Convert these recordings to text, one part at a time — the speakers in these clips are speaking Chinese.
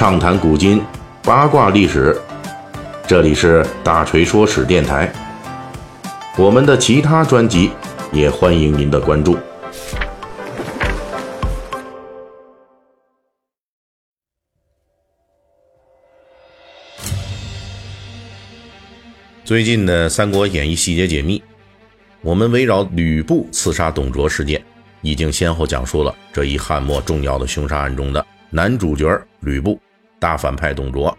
畅谈古今，八卦历史。这里是大锤说史电台。我们的其他专辑也欢迎您的关注。最近的《三国演义》细节解密，我们围绕吕布刺杀董卓事件，已经先后讲述了这一汉末重要的凶杀案中的男主角吕布、大反派董卓、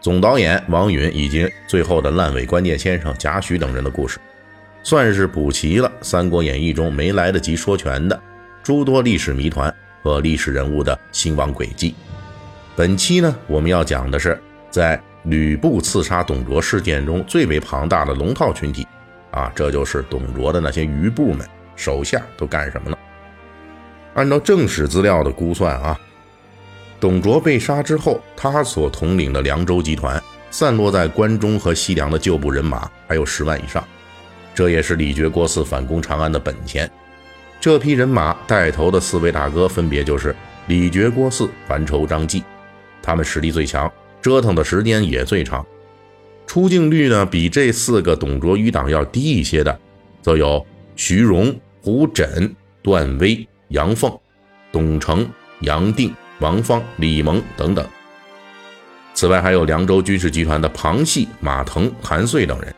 总导演王允以及最后的烂尾关键先生贾诩等人的故事，算是补齐了《三国演义》中没来得及说全的诸多历史谜团和历史人物的兴亡轨迹。本期呢，我们要讲的是在。吕布刺杀董卓事件中最为庞大的龙套群体，啊，这就是董卓的那些余部们手下都干什么了？按照正史资料的估算啊，董卓被杀之后，他所统领的凉州集团散落在关中和西凉的旧部人马还有十万以上，这也是李傕郭汜反攻长安的本钱。这批人马带头的四位大哥分别就是李傕、郭汜、樊稠、张济，他们实力最强。折腾的时间也最长，出镜率呢比这四个董卓余党要低一些的，则有徐荣、胡轸、段威、杨凤、董承、杨定、王方、李蒙等等。此外，还有凉州军事集团的庞系、马腾、韩遂等人。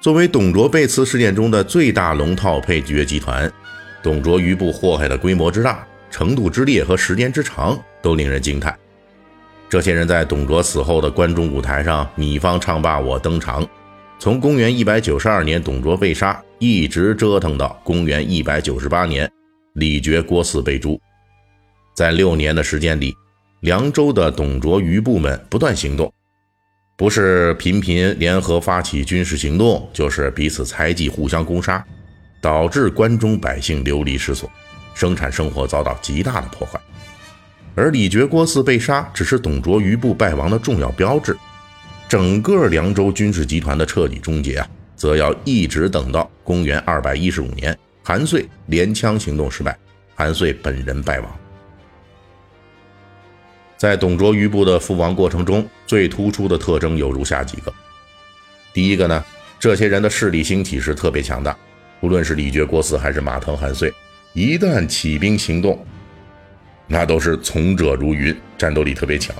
作为董卓被刺事件中的最大龙套配角集团，董卓余部祸害的规模之大、程度之烈和时间之长，都令人惊叹。这些人在董卓死后的关中舞台上，你方唱罢我登场。从公元一百九十二年董卓被杀，一直折腾到公元一百九十八年李傕郭汜被诛。在六年的时间里，凉州的董卓余部们不断行动，不是频频联合发起军事行动，就是彼此猜忌、互相攻杀，导致关中百姓流离失所，生产生活遭到极大的破坏。而李傕郭汜被杀，只是董卓余部败亡的重要标志。整个凉州军事集团的彻底终结啊，则要一直等到公元二百一十五年，韩遂连枪行动失败，韩遂本人败亡。在董卓余部的覆亡过程中，最突出的特征有如下几个：第一个呢，这些人的势力兴起是特别强大，无论是李傕郭汜还是马腾韩遂，一旦起兵行动。那都是从者如云，战斗力特别强。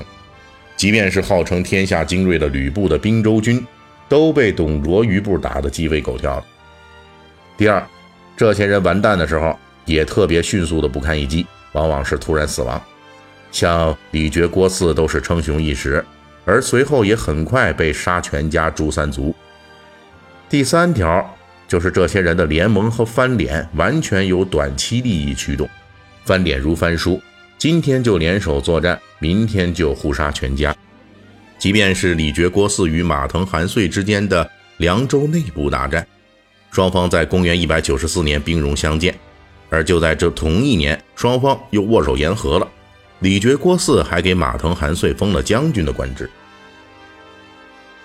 即便是号称天下精锐的吕布的兵州军，都被董卓余部打得鸡飞狗跳的。第二，这些人完蛋的时候，也特别迅速的不堪一击，往往是突然死亡。像李傕、郭汜都是称雄一时，而随后也很快被杀全家、诛三族。第三条就是这些人的联盟和翻脸，完全由短期利益驱动，翻脸如翻书。今天就联手作战，明天就互杀全家。即便是李傕郭汜与马腾韩遂之间的凉州内部大战，双方在公元一百九十四年兵戎相见，而就在这同一年，双方又握手言和了。李傕郭汜还给马腾韩遂封了将军的官职。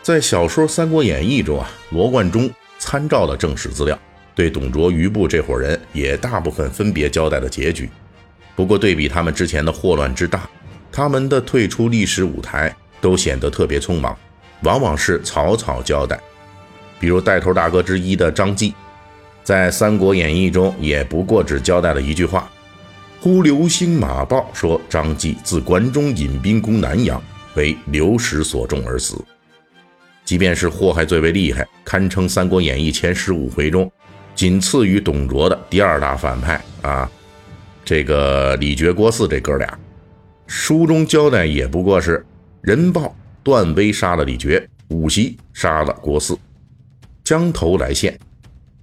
在小说《三国演义》中啊，罗贯中参照了正史资料，对董卓余部这伙人也大部分分别交代了结局。不过，对比他们之前的祸乱之大，他们的退出历史舞台都显得特别匆忙，往往是草草交代。比如带头大哥之一的张继，在《三国演义》中也不过只交代了一句话：“忽流星马报说张继自关中引兵攻南阳，为刘石所中而死。”即便是祸害最为厉害，堪称《三国演义》前十五回中仅次于董卓的第二大反派啊。这个李傕郭汜这哥俩，书中交代也不过是人报段威杀了李傕，武袭杀了郭汜，将头来献。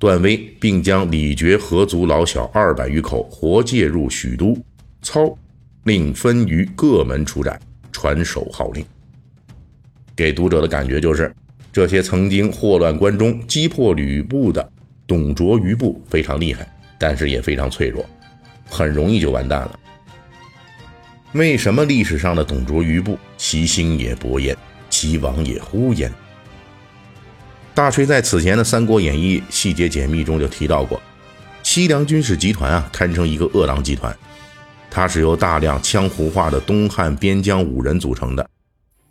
段威并将李傕合族老小二百余口活借入许都，操令分于各门出战，传首号令。给读者的感觉就是，这些曾经祸乱关中、击破吕布的董卓余部非常厉害，但是也非常脆弱。很容易就完蛋了。为什么历史上的董卓余部其兴也勃焉，其亡也忽焉？大锤在此前的《三国演义》细节解密中就提到过，西凉军事集团啊，堪称一个饿狼集团。它是由大量江湖化的东汉边疆武人组成的。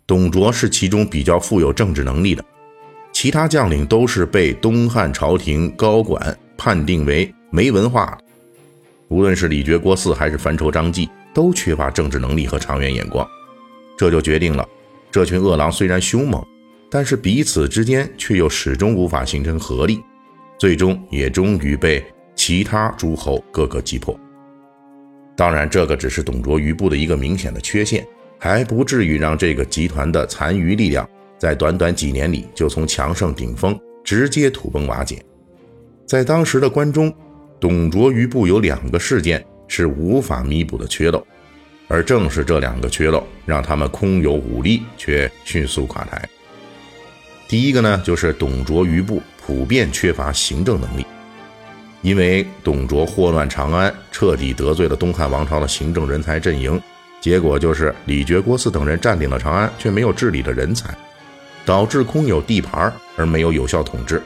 董卓是其中比较富有政治能力的，其他将领都是被东汉朝廷高管判定为没文化。无论是李傕郭汜还是樊稠张济，都缺乏政治能力和长远眼光。这就决定了，这群恶狼虽然凶猛，但是彼此之间却又始终无法形成合力，最终也终于被其他诸侯各个击破。当然，这个只是董卓余部的一个明显的缺陷，还不至于让这个集团的残余力量在短短几年里就从强盛顶峰直接土崩瓦解。在当时的关中，董卓余部有两个事件是无法弥补的缺漏。而正是这两个缺漏，让他们空有武力却迅速垮台。第一个呢，就是董卓余部普遍缺乏行政能力，因为董卓祸乱长安，彻底得罪了东汉王朝的行政人才阵营，结果就是李傕郭汜等人占领了长安，却没有治理的人才，导致空有地盘而没有有效统治。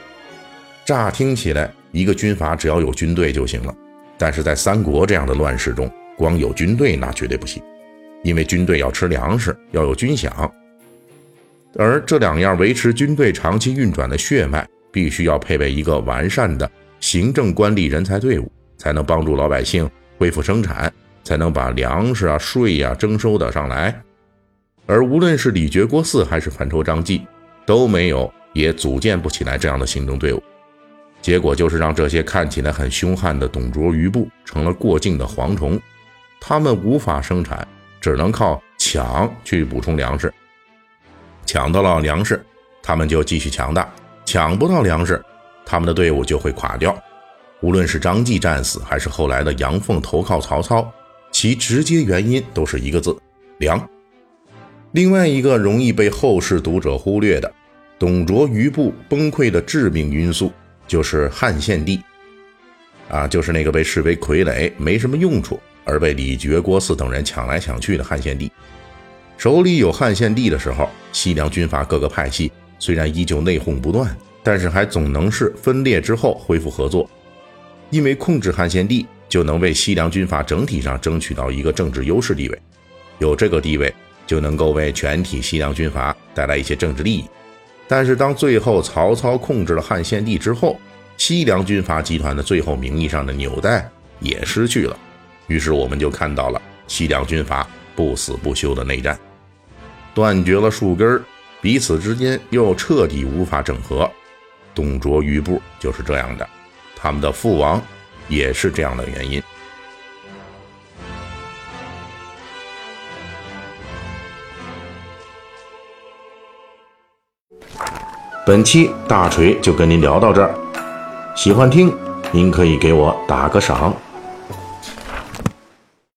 乍听起来，一个军阀只要有军队就行了，但是在三国这样的乱世中。光有军队那绝对不行，因为军队要吃粮食，要有军饷，而这两样维持军队长期运转的血脉，必须要配备一个完善的行政官吏人才队伍，才能帮助老百姓恢复生产，才能把粮食啊、税呀征收的上来。而无论是李傕郭汜还是樊稠张济，都没有，也组建不起来这样的行政队伍。结果就是让这些看起来很凶悍的董卓余部成了过境的蝗虫。他们无法生产，只能靠抢去补充粮食。抢到了粮食，他们就继续强大；抢不到粮食，他们的队伍就会垮掉。无论是张继战死，还是后来的杨凤投靠曹操，其直接原因都是一个字：粮。另外一个容易被后世读者忽略的，董卓余部崩溃的致命因素，就是汉献帝。啊，就是那个被视为傀儡、没什么用处。而被李傕、郭汜等人抢来抢去的汉献帝，手里有汉献帝的时候，西凉军阀各个派系虽然依旧内讧不断，但是还总能是分裂之后恢复合作。因为控制汉献帝，就能为西凉军阀整体上争取到一个政治优势地位，有这个地位，就能够为全体西凉军阀带来一些政治利益。但是当最后曹操控制了汉献帝之后，西凉军阀集团的最后名义上的纽带也失去了。于是我们就看到了西凉军阀不死不休的内战，断绝了树根儿彼此之间又彻底无法整合。董卓余部就是这样的，他们的父王也是这样的原因。本期大锤就跟您聊到这儿，喜欢听您可以给我打个赏。